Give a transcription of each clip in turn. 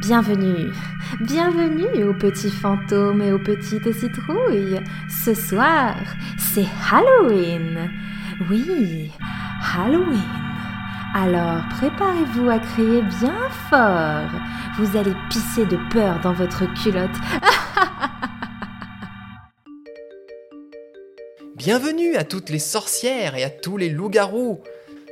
Bienvenue, bienvenue aux petits fantômes et aux petites citrouilles. Ce soir, c'est Halloween. Oui, Halloween. Alors préparez-vous à crier bien fort. Vous allez pisser de peur dans votre culotte. Bienvenue à toutes les sorcières et à tous les loups-garous.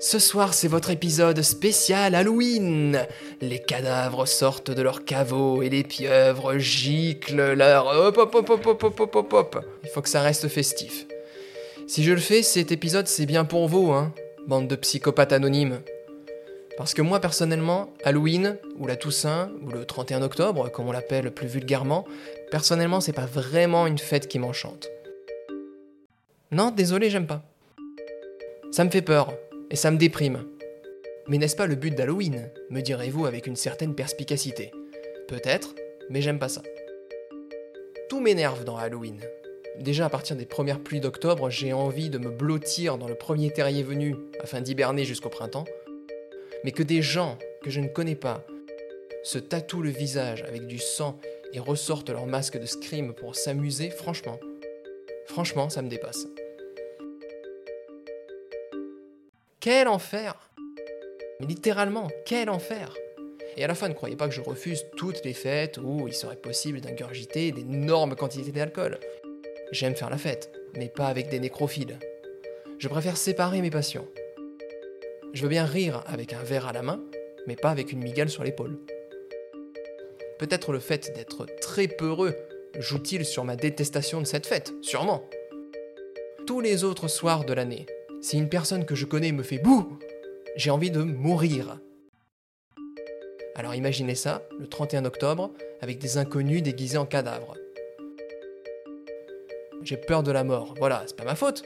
Ce soir, c'est votre épisode spécial Halloween. Les cadavres sortent de leurs caveaux et les pieuvres giclent leur hop hop hop hop hop hop hop hop. Il faut que ça reste festif. Si je le fais, cet épisode, c'est bien pour vous, hein, bande de psychopathes anonymes. Parce que moi, personnellement, Halloween, ou la Toussaint, ou le 31 octobre, comme on l'appelle plus vulgairement, personnellement, c'est pas vraiment une fête qui m'enchante. Non, désolé, j'aime pas. Ça me fait peur, et ça me déprime. Mais n'est-ce pas le but d'Halloween me direz-vous avec une certaine perspicacité? Peut-être, mais j'aime pas ça. Tout m'énerve dans Halloween. Déjà à partir des premières pluies d'octobre, j'ai envie de me blottir dans le premier terrier venu afin d'hiberner jusqu'au printemps. Mais que des gens que je ne connais pas se tatouent le visage avec du sang et ressortent leur masque de scream pour s'amuser, franchement, franchement, ça me dépasse. Quel enfer Mais littéralement, quel enfer Et à la fin, ne croyez pas que je refuse toutes les fêtes où il serait possible d'ingurgiter d'énormes quantités d'alcool. J'aime faire la fête, mais pas avec des nécrophiles. Je préfère séparer mes passions. Je veux bien rire avec un verre à la main, mais pas avec une migale sur l'épaule. Peut-être le fait d'être très peureux joue-t-il sur ma détestation de cette fête, sûrement. Tous les autres soirs de l'année, si une personne que je connais me fait bouh, j'ai envie de mourir. Alors imaginez ça, le 31 octobre, avec des inconnus déguisés en cadavres. J'ai peur de la mort, voilà, c'est pas ma faute.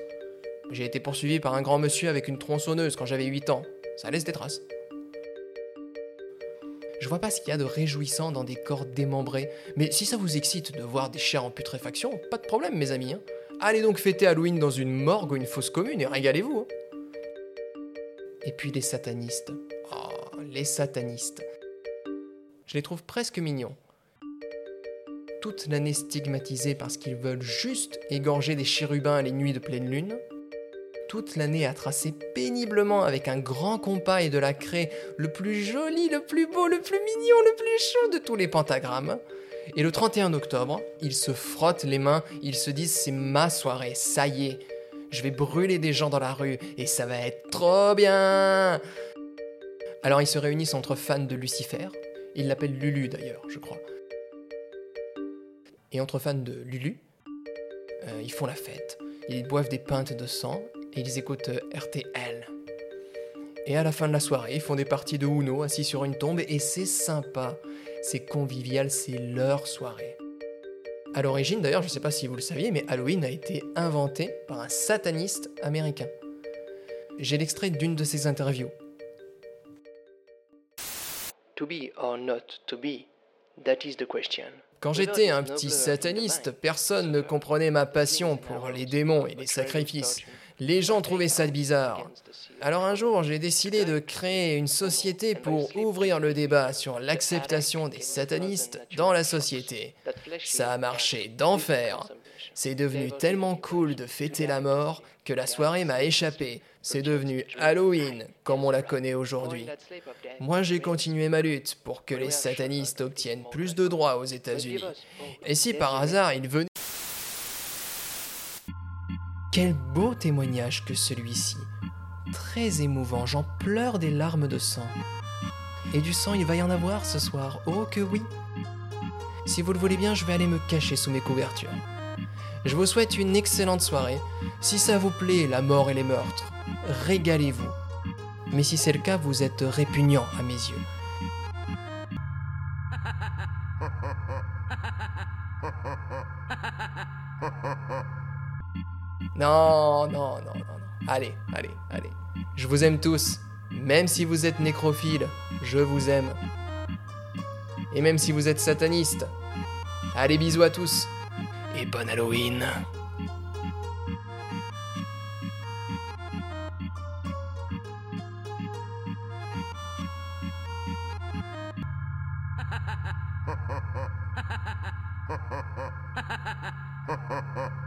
J'ai été poursuivi par un grand monsieur avec une tronçonneuse quand j'avais 8 ans. Ça laisse des traces. Je vois pas ce qu'il y a de réjouissant dans des corps démembrés, mais si ça vous excite de voir des chairs en putréfaction, pas de problème mes amis. Hein. Allez donc fêter Halloween dans une morgue ou une fosse commune et régalez-vous. Hein. Et puis les satanistes. Oh, les satanistes. Je les trouve presque mignons. Toute l'année stigmatisés parce qu'ils veulent juste égorger des chérubins les nuits de pleine lune. Toute l'année à tracer péniblement avec un grand compas et de la craie le plus joli, le plus beau, le plus mignon, le plus chaud de tous les pentagrammes. Et le 31 octobre, ils se frottent les mains, ils se disent c'est ma soirée, ça y est. Je vais brûler des gens dans la rue et ça va être trop bien. Alors ils se réunissent entre fans de Lucifer, ils l'appellent Lulu d'ailleurs, je crois. Et entre fans de Lulu, euh, ils font la fête, ils boivent des pintes de sang et ils écoutent euh, RTL. Et à la fin de la soirée, ils font des parties de Uno assis sur une tombe et c'est sympa c'est convivial, c'est leur soirée. À l'origine, d'ailleurs, je ne sais pas si vous le saviez, mais Halloween a été inventé par un sataniste américain. J'ai l'extrait d'une de ses interviews. To be or not to be, that is the question. Quand j'étais un petit sataniste, personne ne comprenait ma passion pour les démons et les sacrifices. Les gens trouvaient ça bizarre. Alors un jour, j'ai décidé de créer une société pour ouvrir le débat sur l'acceptation des satanistes dans la société. Ça a marché d'enfer. C'est devenu tellement cool de fêter la mort que la soirée m'a échappé. C'est devenu Halloween, comme on la connaît aujourd'hui. Moi, j'ai continué ma lutte pour que les satanistes obtiennent plus de droits aux États-Unis. Et si par hasard ils venaient... Quel beau témoignage que celui-ci. Très émouvant, j'en pleure des larmes de sang. Et du sang, il va y en avoir ce soir, oh que oui. Si vous le voulez bien, je vais aller me cacher sous mes couvertures. Je vous souhaite une excellente soirée. Si ça vous plaît, la mort et les meurtres, régalez-vous. Mais si c'est le cas, vous êtes répugnant à mes yeux. Non, non, non, non, non. Allez, allez, allez. Je vous aime tous. Même si vous êtes nécrophile, je vous aime. Et même si vous êtes sataniste. Allez, bisous à tous. Et bon Halloween. ha ha ha